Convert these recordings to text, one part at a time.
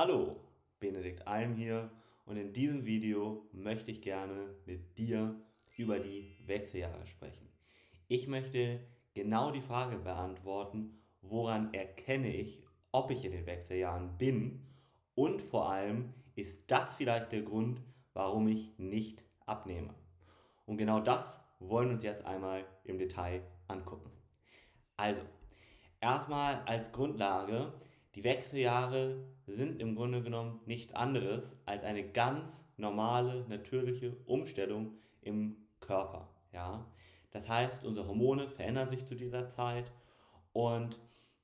Hallo, Benedikt Alm hier und in diesem Video möchte ich gerne mit dir über die Wechseljahre sprechen. Ich möchte genau die Frage beantworten, woran erkenne ich, ob ich in den Wechseljahren bin und vor allem ist das vielleicht der Grund, warum ich nicht abnehme. Und genau das wollen wir uns jetzt einmal im Detail angucken. Also, erstmal als Grundlage, die Wechseljahre sind im Grunde genommen nichts anderes als eine ganz normale, natürliche Umstellung im Körper. Ja? Das heißt, unsere Hormone verändern sich zu dieser Zeit und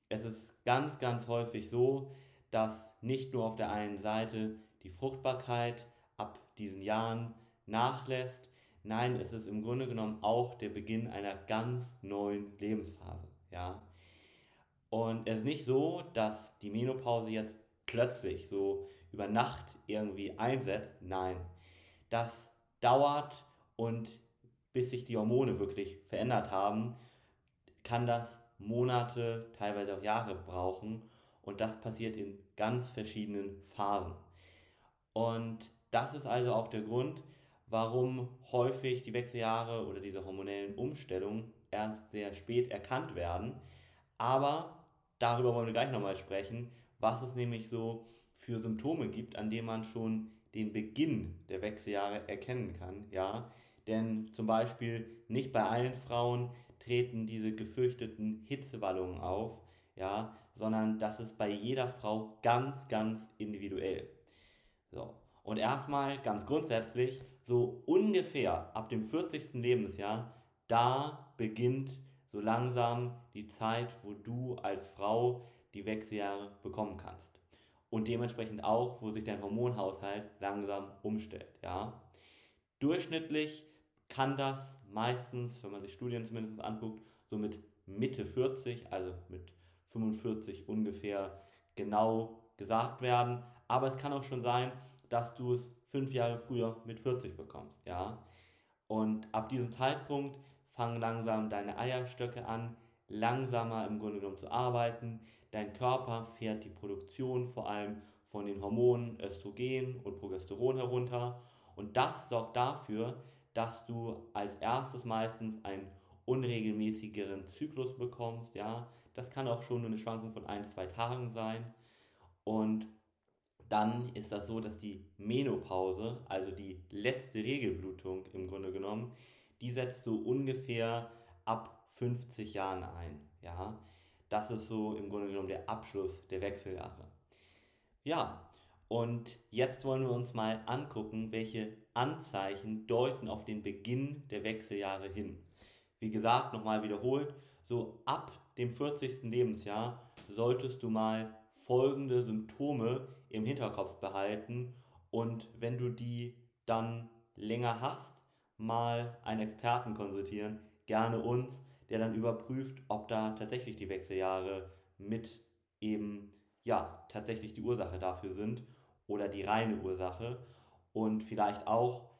es ist ganz, ganz häufig so, dass nicht nur auf der einen Seite die Fruchtbarkeit ab diesen Jahren nachlässt, nein, es ist im Grunde genommen auch der Beginn einer ganz neuen Lebensphase. Ja? Und es ist nicht so, dass die Menopause jetzt plötzlich so über Nacht irgendwie einsetzt. Nein, das dauert und bis sich die Hormone wirklich verändert haben, kann das Monate, teilweise auch Jahre brauchen. Und das passiert in ganz verschiedenen Phasen. Und das ist also auch der Grund, warum häufig die Wechseljahre oder diese hormonellen Umstellungen erst sehr spät erkannt werden. Aber darüber wollen wir gleich nochmal sprechen, was es nämlich so für Symptome gibt, an denen man schon den Beginn der Wechseljahre erkennen kann. Ja? Denn zum Beispiel nicht bei allen Frauen treten diese gefürchteten Hitzewallungen auf, ja, sondern das ist bei jeder Frau ganz, ganz individuell. So. Und erstmal ganz grundsätzlich, so ungefähr ab dem 40. Lebensjahr, da beginnt so langsam die Zeit, wo du als Frau die Wechseljahre bekommen kannst. Und dementsprechend auch, wo sich dein Hormonhaushalt langsam umstellt. Ja? Durchschnittlich kann das meistens, wenn man sich Studien zumindest anguckt, so mit Mitte 40, also mit 45 ungefähr genau gesagt werden. Aber es kann auch schon sein, dass du es fünf Jahre früher mit 40 bekommst. Ja? Und ab diesem Zeitpunkt fangen langsam deine Eierstöcke an, langsamer im Grunde genommen zu arbeiten. Dein Körper fährt die Produktion vor allem von den Hormonen Östrogen und Progesteron herunter. Und das sorgt dafür, dass du als erstes meistens einen unregelmäßigeren Zyklus bekommst. Ja, das kann auch schon nur eine Schwankung von ein, zwei Tagen sein. Und dann ist das so, dass die Menopause, also die letzte Regelblutung im Grunde genommen, die setzt so ungefähr ab 50 Jahren ein. Ja, das ist so im Grunde genommen der Abschluss der Wechseljahre. Ja, und jetzt wollen wir uns mal angucken, welche Anzeichen deuten auf den Beginn der Wechseljahre hin. Wie gesagt, nochmal wiederholt, so ab dem 40. Lebensjahr solltest du mal folgende Symptome im Hinterkopf behalten und wenn du die dann länger hast, mal einen Experten konsultieren, gerne uns, der dann überprüft, ob da tatsächlich die Wechseljahre mit eben, ja, tatsächlich die Ursache dafür sind oder die reine Ursache und vielleicht auch,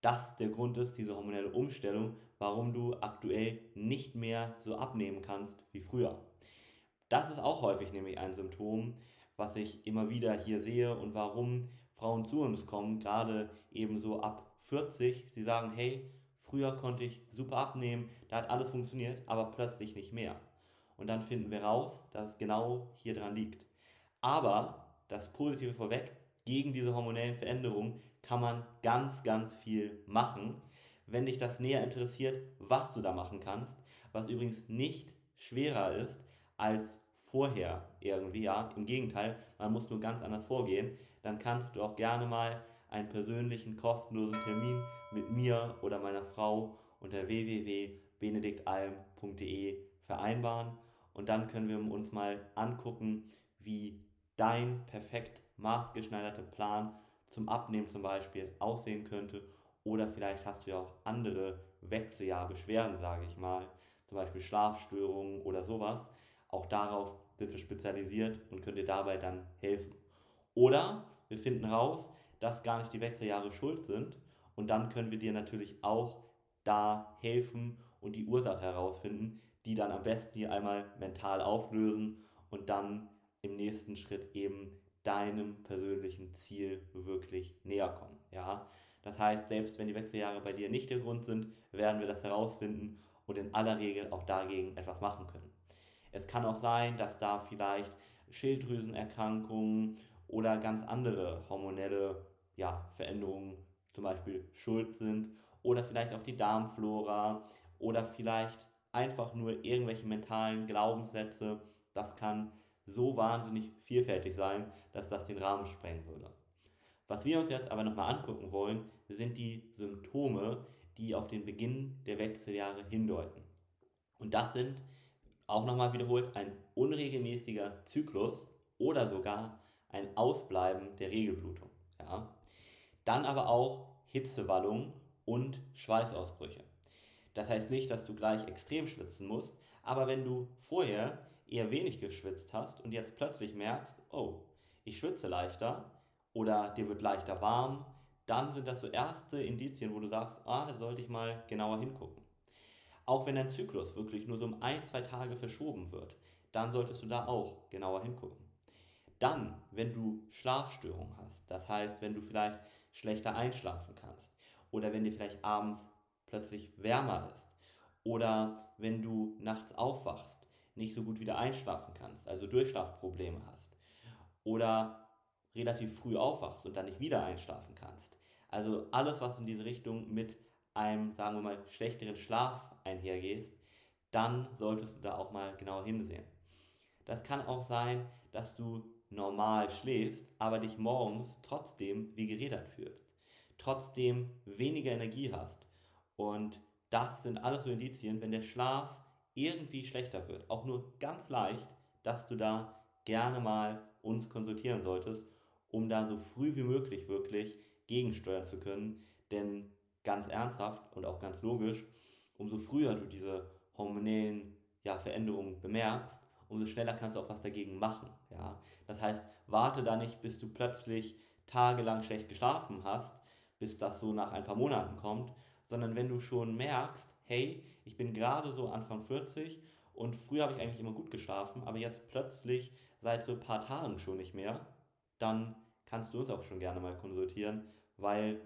dass der Grund ist, diese hormonelle Umstellung, warum du aktuell nicht mehr so abnehmen kannst wie früher. Das ist auch häufig nämlich ein Symptom, was ich immer wieder hier sehe und warum Frauen zu uns kommen, gerade eben so ab 40, sie sagen, hey, früher konnte ich super abnehmen, da hat alles funktioniert, aber plötzlich nicht mehr. Und dann finden wir raus, dass es genau hier dran liegt. Aber das Positive vorweg, gegen diese hormonellen Veränderungen kann man ganz, ganz viel machen. Wenn dich das näher interessiert, was du da machen kannst, was übrigens nicht schwerer ist als vorher irgendwie, ja, im Gegenteil, man muss nur ganz anders vorgehen, dann kannst du auch gerne mal einen persönlichen kostenlosen Termin mit mir oder meiner Frau unter www.benediktalm.de vereinbaren und dann können wir uns mal angucken, wie dein perfekt maßgeschneiderter Plan zum Abnehmen zum Beispiel aussehen könnte oder vielleicht hast du ja auch andere Wechseljahrbeschwerden, sage ich mal, zum Beispiel Schlafstörungen oder sowas. Auch darauf sind wir spezialisiert und können dir dabei dann helfen. Oder wir finden raus, dass gar nicht die Wechseljahre schuld sind. Und dann können wir dir natürlich auch da helfen und die Ursache herausfinden, die dann am besten hier einmal mental auflösen und dann im nächsten Schritt eben deinem persönlichen Ziel wirklich näher kommen. Ja? Das heißt, selbst wenn die Wechseljahre bei dir nicht der Grund sind, werden wir das herausfinden und in aller Regel auch dagegen etwas machen können. Es kann auch sein, dass da vielleicht Schilddrüsenerkrankungen oder ganz andere hormonelle ja, Veränderungen zum Beispiel schuld sind oder vielleicht auch die Darmflora oder vielleicht einfach nur irgendwelche mentalen Glaubenssätze. Das kann so wahnsinnig vielfältig sein, dass das den Rahmen sprengen würde. Was wir uns jetzt aber nochmal angucken wollen, sind die Symptome, die auf den Beginn der Wechseljahre hindeuten. Und das sind, auch nochmal wiederholt, ein unregelmäßiger Zyklus oder sogar ein Ausbleiben der Regelblutung. Ja? Dann aber auch Hitzewallung und Schweißausbrüche. Das heißt nicht, dass du gleich extrem schwitzen musst, aber wenn du vorher eher wenig geschwitzt hast und jetzt plötzlich merkst, oh, ich schwitze leichter oder dir wird leichter warm, dann sind das so erste Indizien, wo du sagst, ah, da sollte ich mal genauer hingucken. Auch wenn dein Zyklus wirklich nur so um ein, zwei Tage verschoben wird, dann solltest du da auch genauer hingucken. Dann, wenn du Schlafstörungen hast, das heißt, wenn du vielleicht schlechter einschlafen kannst oder wenn dir vielleicht abends plötzlich wärmer ist oder wenn du nachts aufwachst nicht so gut wieder einschlafen kannst, also Durchschlafprobleme hast oder relativ früh aufwachst und dann nicht wieder einschlafen kannst. Also alles, was in diese Richtung mit einem, sagen wir mal, schlechteren Schlaf einhergeht, dann solltest du da auch mal genauer hinsehen. Das kann auch sein, dass du normal schläfst, aber dich morgens trotzdem wie gerädert fühlst, trotzdem weniger Energie hast. Und das sind alles so Indizien, wenn der Schlaf irgendwie schlechter wird, auch nur ganz leicht, dass du da gerne mal uns konsultieren solltest, um da so früh wie möglich wirklich gegensteuern zu können. Denn ganz ernsthaft und auch ganz logisch, umso früher du diese hormonellen ja, Veränderungen bemerkst, umso schneller kannst du auch was dagegen machen. Ja? Das heißt, warte da nicht, bis du plötzlich tagelang schlecht geschlafen hast, bis das so nach ein paar Monaten kommt, sondern wenn du schon merkst, hey, ich bin gerade so Anfang 40 und früher habe ich eigentlich immer gut geschlafen, aber jetzt plötzlich seit so ein paar Tagen schon nicht mehr, dann kannst du uns auch schon gerne mal konsultieren, weil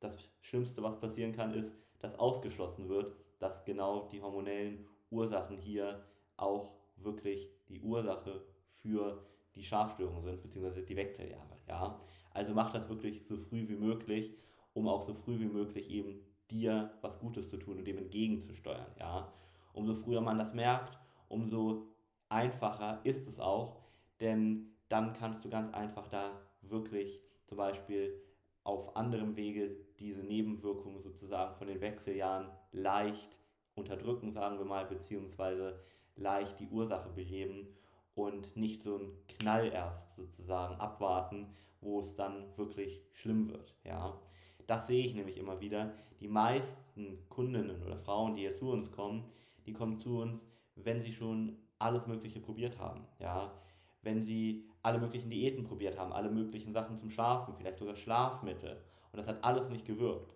das Schlimmste, was passieren kann, ist, dass ausgeschlossen wird, dass genau die hormonellen Ursachen hier auch wirklich die Ursache für die Schlafstörungen sind, beziehungsweise die Wechseljahre. Ja? Also mach das wirklich so früh wie möglich, um auch so früh wie möglich eben dir was Gutes zu tun und dem entgegenzusteuern. Ja? Umso früher man das merkt, umso einfacher ist es auch, denn dann kannst du ganz einfach da wirklich zum Beispiel auf anderem Wege diese Nebenwirkungen sozusagen von den Wechseljahren leicht unterdrücken, sagen wir mal, beziehungsweise leicht die Ursache beheben und nicht so einen Knall erst sozusagen abwarten, wo es dann wirklich schlimm wird. Ja? Das sehe ich nämlich immer wieder. Die meisten Kundinnen oder Frauen, die hier zu uns kommen, die kommen zu uns, wenn sie schon alles Mögliche probiert haben. Ja? Wenn sie alle möglichen Diäten probiert haben, alle möglichen Sachen zum Schlafen, vielleicht sogar Schlafmittel. Und das hat alles nicht gewirkt.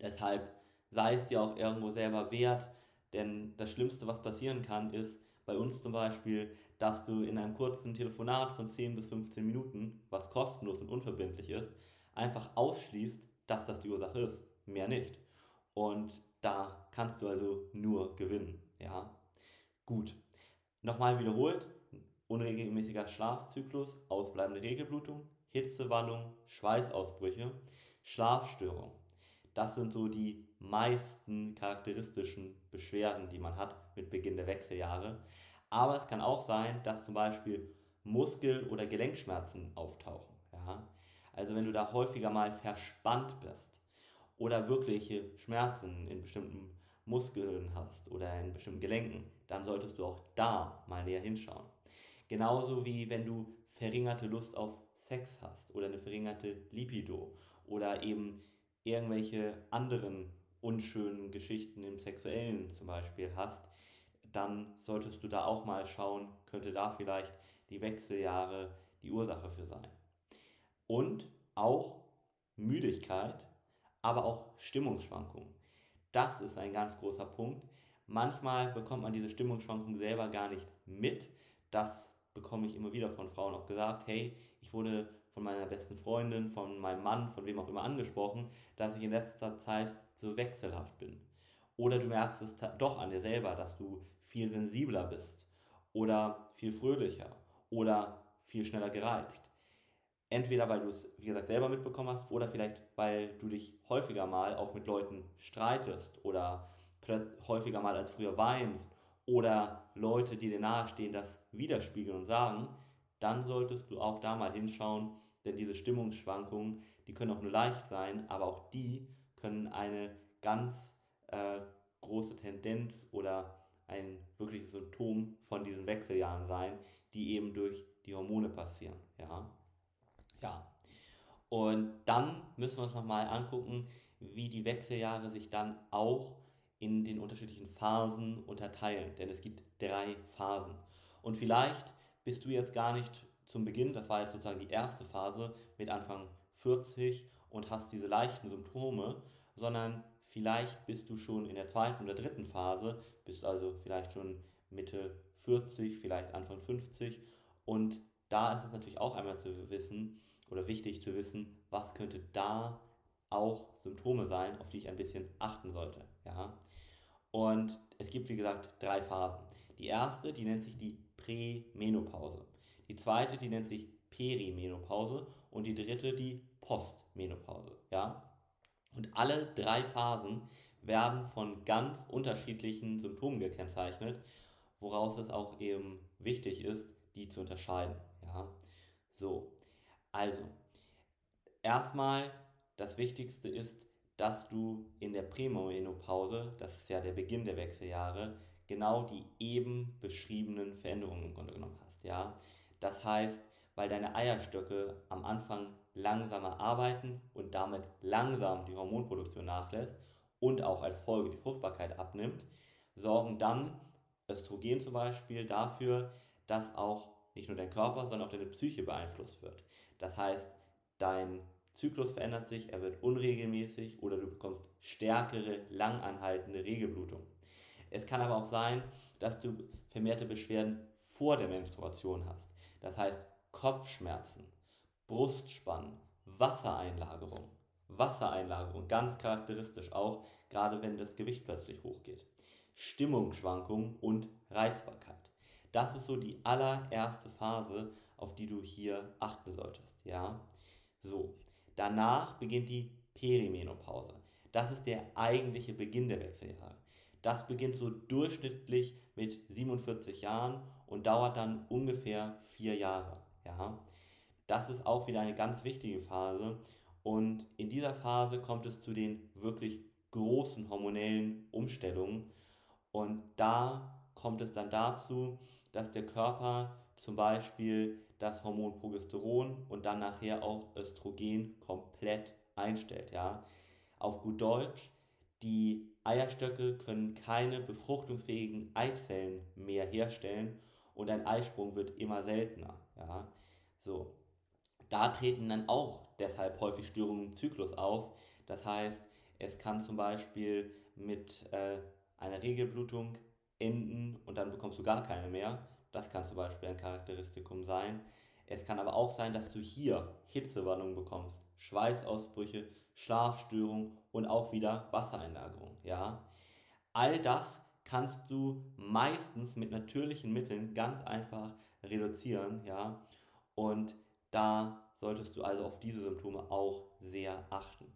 Deshalb sei es dir auch irgendwo selber wert, denn das Schlimmste, was passieren kann, ist bei uns zum Beispiel, dass du in einem kurzen Telefonat von 10 bis 15 Minuten, was kostenlos und unverbindlich ist, einfach ausschließt, dass das die Ursache ist. Mehr nicht. Und da kannst du also nur gewinnen. Ja, gut. Nochmal wiederholt: unregelmäßiger Schlafzyklus, ausbleibende Regelblutung, Hitzewallung, Schweißausbrüche, Schlafstörung. Das sind so die meisten charakteristischen Beschwerden, die man hat mit Beginn der Wechseljahre. Aber es kann auch sein, dass zum Beispiel Muskel- oder Gelenkschmerzen auftauchen. Ja? Also wenn du da häufiger mal verspannt bist oder wirkliche Schmerzen in bestimmten Muskeln hast oder in bestimmten Gelenken, dann solltest du auch da mal näher hinschauen. Genauso wie wenn du verringerte Lust auf Sex hast oder eine verringerte Libido oder eben irgendwelche anderen unschönen Geschichten im Sexuellen zum Beispiel hast, dann solltest du da auch mal schauen, könnte da vielleicht die Wechseljahre die Ursache für sein und auch Müdigkeit, aber auch Stimmungsschwankungen. Das ist ein ganz großer Punkt. Manchmal bekommt man diese Stimmungsschwankungen selber gar nicht mit. Das bekomme ich immer wieder von Frauen auch gesagt, hey, ich wurde von meiner besten Freundin, von meinem Mann, von wem auch immer angesprochen, dass ich in letzter Zeit so wechselhaft bin. Oder du merkst es doch an dir selber, dass du viel sensibler bist oder viel fröhlicher oder viel schneller gereizt. Entweder weil du es, wie gesagt, selber mitbekommen hast oder vielleicht weil du dich häufiger mal auch mit Leuten streitest oder häufiger mal als früher weinst oder Leute, die dir nahestehen, das widerspiegeln und sagen, dann solltest du auch da mal hinschauen, denn diese Stimmungsschwankungen, die können auch nur leicht sein, aber auch die können eine ganz äh, große Tendenz oder ein wirkliches Symptom von diesen Wechseljahren sein, die eben durch die Hormone passieren. Ja. ja. Und dann müssen wir uns nochmal angucken, wie die Wechseljahre sich dann auch in den unterschiedlichen Phasen unterteilen. Denn es gibt drei Phasen. Und vielleicht bist du jetzt gar nicht zum Beginn, das war jetzt sozusagen die erste Phase mit Anfang 40 und hast diese leichten Symptome, sondern vielleicht bist du schon in der zweiten oder dritten Phase, bist also vielleicht schon Mitte 40, vielleicht Anfang 50 und da ist es natürlich auch einmal zu wissen oder wichtig zu wissen, was könnte da auch Symptome sein, auf die ich ein bisschen achten sollte. Ja? Und es gibt, wie gesagt, drei Phasen. Die erste, die nennt sich die Prämenopause. Die zweite, die nennt sich Perimenopause. Und die dritte, die Postmenopause. Ja? Und alle drei Phasen werden von ganz unterschiedlichen Symptomen gekennzeichnet, woraus es auch eben wichtig ist, die zu unterscheiden. Ja? So, also, erstmal das Wichtigste ist, dass du in der Prämenopause, das ist ja der Beginn der Wechseljahre, genau die eben beschriebenen Veränderungen im Grunde genommen hast. Ja? Das heißt, weil deine Eierstöcke am Anfang langsamer arbeiten und damit langsam die Hormonproduktion nachlässt und auch als Folge die Fruchtbarkeit abnimmt, sorgen dann Östrogen zum Beispiel dafür, dass auch nicht nur dein Körper, sondern auch deine Psyche beeinflusst wird. Das heißt, dein Zyklus verändert sich, er wird unregelmäßig oder du bekommst stärkere, langanhaltende Regelblutung. Es kann aber auch sein, dass du vermehrte Beschwerden vor der Menstruation hast. Das heißt Kopfschmerzen, Brustspannen, Wassereinlagerung. Wassereinlagerung, ganz charakteristisch auch, gerade wenn das Gewicht plötzlich hochgeht. Stimmungsschwankungen und Reizbarkeit. Das ist so die allererste Phase, auf die du hier achten solltest. Ja? So, danach beginnt die Perimenopause. Das ist der eigentliche Beginn der Wechseljahre. Das beginnt so durchschnittlich mit 47 Jahren und dauert dann ungefähr vier Jahre. Ja? Das ist auch wieder eine ganz wichtige Phase und in dieser Phase kommt es zu den wirklich großen hormonellen Umstellungen und da kommt es dann dazu, dass der Körper zum Beispiel das Hormon Progesteron und dann nachher auch Östrogen komplett einstellt. Ja? Auf gut Deutsch, die Eierstöcke können keine befruchtungsfähigen Eizellen mehr herstellen und ein Eisprung wird immer seltener. Ja? So. Da treten dann auch deshalb häufig Störungen im Zyklus auf. Das heißt, es kann zum Beispiel mit äh, einer Regelblutung enden und dann bekommst du gar keine mehr. Das kann zum Beispiel ein Charakteristikum sein. Es kann aber auch sein, dass du hier Hitzewallungen bekommst, Schweißausbrüche, Schlafstörungen und auch wieder Wassereinlagerung. Ja? All das kannst du meistens mit natürlichen Mitteln ganz einfach reduzieren. Ja? Und da solltest du also auf diese Symptome auch sehr achten.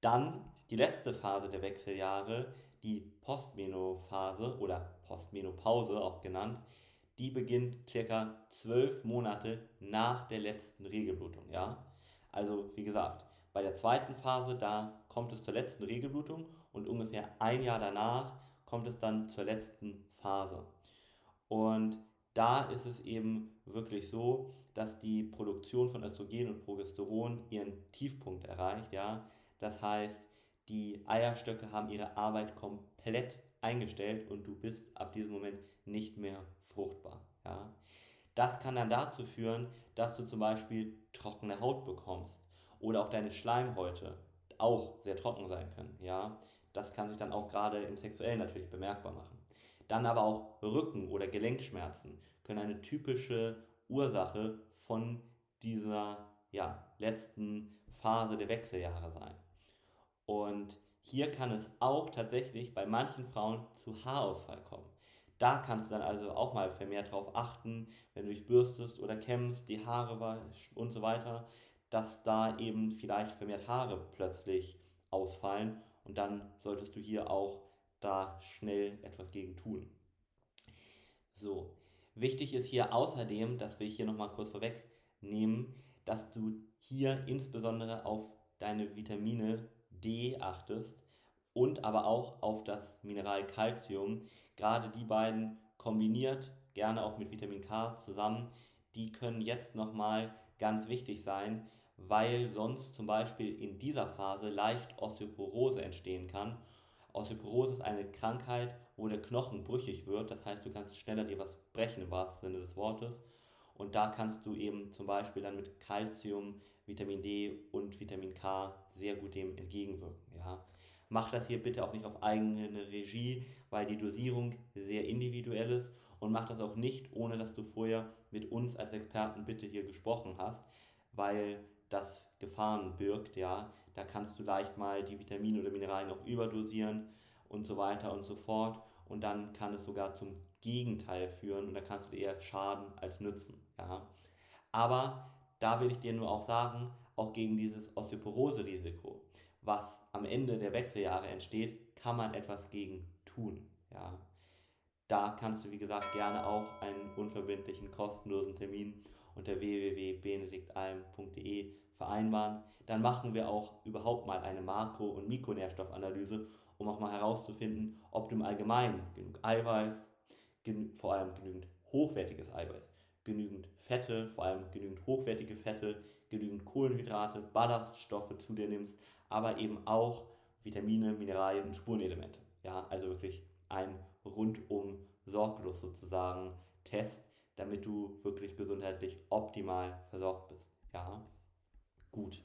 Dann die letzte Phase der Wechseljahre, die Postmenophase oder Postmenopause auch genannt, die beginnt circa zwölf Monate nach der letzten Regelblutung. Ja? Also wie gesagt, bei der zweiten Phase, da kommt es zur letzten Regelblutung und ungefähr ein Jahr danach kommt es dann zur letzten Phase. Und da ist es eben wirklich so, dass die Produktion von Östrogen und Progesteron ihren Tiefpunkt erreicht. Ja? Das heißt, die Eierstöcke haben ihre Arbeit komplett eingestellt und du bist ab diesem Moment nicht mehr fruchtbar. Ja? Das kann dann dazu führen, dass du zum Beispiel trockene Haut bekommst oder auch deine Schleimhäute auch sehr trocken sein können. Ja? Das kann sich dann auch gerade im Sexuellen natürlich bemerkbar machen. Dann aber auch Rücken- oder Gelenkschmerzen können eine typische Ursache von dieser ja, letzten Phase der Wechseljahre sein. Und hier kann es auch tatsächlich bei manchen Frauen zu Haarausfall kommen. Da kannst du dann also auch mal vermehrt darauf achten, wenn du dich bürstest oder kämmst, die Haare waschst und so weiter, dass da eben vielleicht vermehrt Haare plötzlich ausfallen und dann solltest du hier auch da schnell etwas gegen tun. So, wichtig ist hier außerdem, dass wir hier nochmal kurz vorwegnehmen, dass du hier insbesondere auf deine Vitamine D achtest und aber auch auf das Mineral Calcium. Gerade die beiden kombiniert, gerne auch mit Vitamin K zusammen, die können jetzt nochmal ganz wichtig sein, weil sonst zum Beispiel in dieser Phase leicht Osteoporose entstehen kann. Osteoporose ist eine Krankheit, wo der Knochen brüchig wird, das heißt, du kannst schneller dir was brechen im wahrsten Sinne des Wortes. Und da kannst du eben zum Beispiel dann mit Calcium, Vitamin D und Vitamin K sehr gut dem entgegenwirken. Ja. Mach das hier bitte auch nicht auf eigene Regie, weil die Dosierung sehr individuell ist und mach das auch nicht, ohne dass du vorher mit uns als Experten bitte hier gesprochen hast, weil das Gefahren birgt, ja. Da kannst du leicht mal die Vitamine oder Mineralien noch überdosieren und so weiter und so fort. Und dann kann es sogar zum Gegenteil führen und da kannst du eher Schaden als Nützen, ja. Aber da will ich dir nur auch sagen, auch gegen dieses Osteoporose-Risiko, was am Ende der Wechseljahre entsteht, kann man etwas gegen tun, ja. Da kannst du, wie gesagt, gerne auch einen unverbindlichen, kostenlosen Termin unter www.benediktalm.de vereinbaren. Dann machen wir auch überhaupt mal eine Makro- und Mikronährstoffanalyse, um auch mal herauszufinden, ob du im Allgemeinen genug Eiweiß, vor allem genügend hochwertiges Eiweiß, genügend Fette, vor allem genügend hochwertige Fette, genügend Kohlenhydrate, Ballaststoffe zu dir nimmst, aber eben auch Vitamine, Mineralien und Spurenelemente. Ja, also wirklich ein rundum sorglos sozusagen Test, damit du wirklich gesundheitlich optimal versorgt bist. Ja, gut.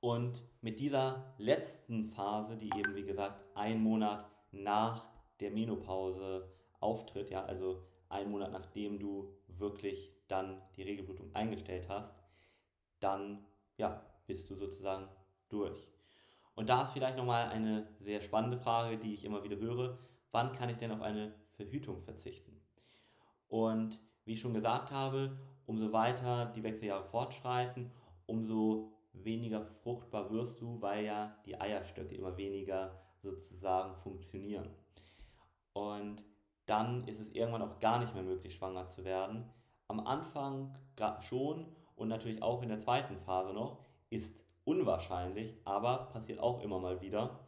Und mit dieser letzten Phase, die eben wie gesagt ein Monat nach der Menopause auftritt, ja, also ein Monat nachdem du wirklich dann die Regelblutung eingestellt hast, dann ja, bist du sozusagen durch. Und da ist vielleicht nochmal eine sehr spannende Frage, die ich immer wieder höre. Wann kann ich denn auf eine Verhütung verzichten? Und wie ich schon gesagt habe, umso weiter die Wechseljahre fortschreiten, umso weniger fruchtbar wirst du, weil ja die Eierstöcke immer weniger sozusagen funktionieren. Und dann ist es irgendwann auch gar nicht mehr möglich, schwanger zu werden. Am Anfang schon und natürlich auch in der zweiten Phase noch ist unwahrscheinlich, aber passiert auch immer mal wieder.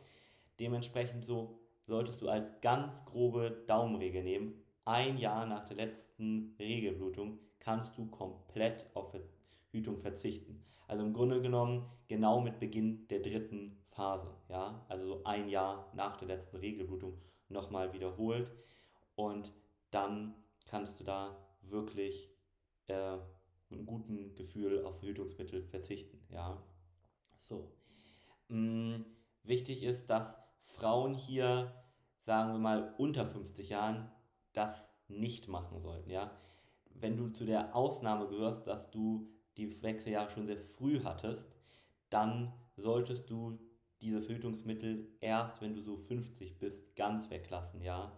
Dementsprechend so solltest du als ganz grobe Daumenregel nehmen, ein Jahr nach der letzten Regelblutung kannst du komplett auf Verhütung verzichten. Also im Grunde genommen genau mit Beginn der dritten Phase. Ja? Also so ein Jahr nach der letzten Regelblutung nochmal wiederholt. Und dann kannst du da wirklich äh, mit einem guten Gefühl auf Verhütungsmittel verzichten. Ja? So. Hm, wichtig ist, dass Frauen hier, sagen wir mal, unter 50 Jahren das nicht machen sollten. Ja? Wenn du zu der Ausnahme gehörst, dass du die Wechseljahre schon sehr früh hattest, dann solltest du diese Verhütungsmittel erst, wenn du so 50 bist, ganz weglassen. Ja?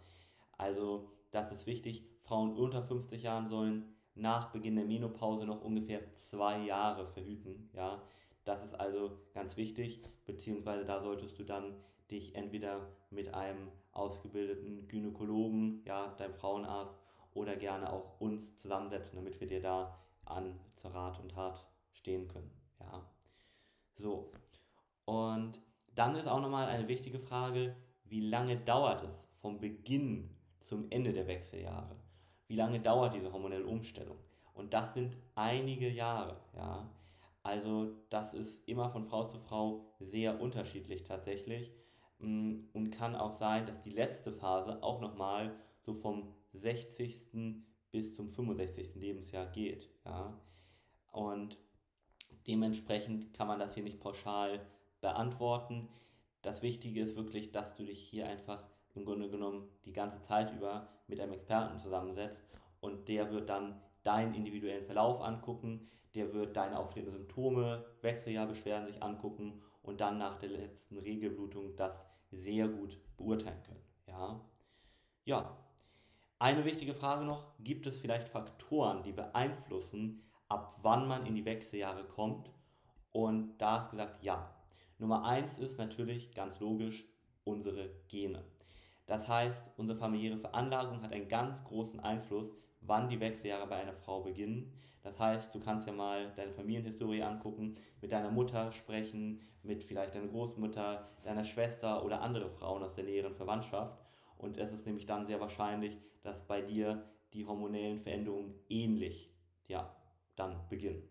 Also das ist wichtig. Frauen unter 50 Jahren sollen nach Beginn der Menopause noch ungefähr zwei Jahre verhüten. Ja? Das ist also ganz wichtig, beziehungsweise da solltest du dann dich entweder mit einem ausgebildeten Gynäkologen, ja, deinem Frauenarzt oder gerne auch uns zusammensetzen, damit wir dir da an zur Rat und Tat stehen können. Ja. So. Und dann ist auch nochmal eine wichtige Frage, wie lange dauert es vom Beginn zum Ende der Wechseljahre? Wie lange dauert diese hormonelle Umstellung? Und das sind einige Jahre, ja. Also das ist immer von Frau zu Frau sehr unterschiedlich tatsächlich. Mm, und kann auch sein, dass die letzte Phase auch nochmal so vom 60. bis zum 65. Lebensjahr geht. Ja? Und dementsprechend kann man das hier nicht pauschal beantworten. Das Wichtige ist wirklich, dass du dich hier einfach im Grunde genommen die ganze Zeit über mit einem Experten zusammensetzt und der wird dann deinen individuellen Verlauf angucken, der wird deine auftretenden Symptome, Wechseljahrbeschwerden sich angucken und dann nach der letzten Regelblutung das sehr gut beurteilen können. Ja, ja. Eine wichtige Frage noch, gibt es vielleicht Faktoren, die beeinflussen, ab wann man in die Wechseljahre kommt? Und da ist gesagt, ja. Nummer eins ist natürlich ganz logisch unsere Gene. Das heißt, unsere familiäre Veranlagung hat einen ganz großen Einfluss, wann die Wechseljahre bei einer Frau beginnen. Das heißt, du kannst ja mal deine Familienhistorie angucken, mit deiner Mutter sprechen, mit vielleicht deiner Großmutter, deiner Schwester oder andere Frauen aus der näheren Verwandtschaft. Und es ist nämlich dann sehr wahrscheinlich, dass bei dir die hormonellen Veränderungen ähnlich ja, dann beginnen.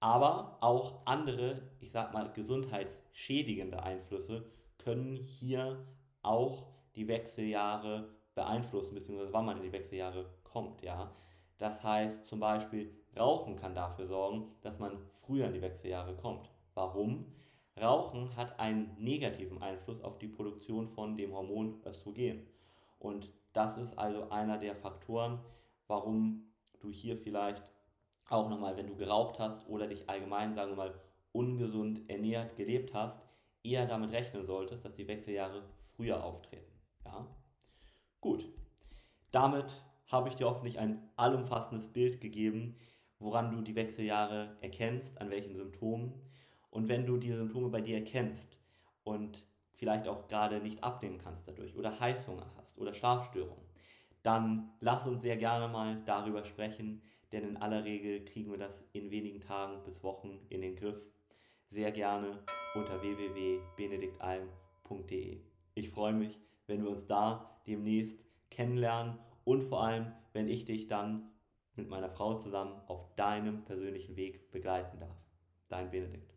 Aber auch andere, ich sag mal, gesundheitsschädigende Einflüsse können hier auch die Wechseljahre beeinflussen, beziehungsweise wann man in die Wechseljahre kommt. Ja? Das heißt zum Beispiel, Rauchen kann dafür sorgen, dass man früher in die Wechseljahre kommt. Warum? Rauchen hat einen negativen Einfluss auf die Produktion von dem Hormon Östrogen. Und das ist also einer der Faktoren, warum du hier vielleicht auch nochmal, wenn du geraucht hast oder dich allgemein, sagen wir mal, ungesund ernährt gelebt hast, eher damit rechnen solltest, dass die Wechseljahre früher auftreten. Ja? Gut. Damit habe ich dir hoffentlich ein allumfassendes Bild gegeben, woran du die Wechseljahre erkennst, an welchen Symptomen. Und wenn du diese Symptome bei dir erkennst und vielleicht auch gerade nicht abnehmen kannst dadurch oder Heißhunger hast oder Schlafstörungen, dann lass uns sehr gerne mal darüber sprechen, denn in aller Regel kriegen wir das in wenigen Tagen bis Wochen in den Griff. Sehr gerne unter www.benediktalm.de. Ich freue mich, wenn wir uns da demnächst kennenlernen und vor allem, wenn ich dich dann mit meiner Frau zusammen auf deinem persönlichen Weg begleiten darf. Dein Benedikt.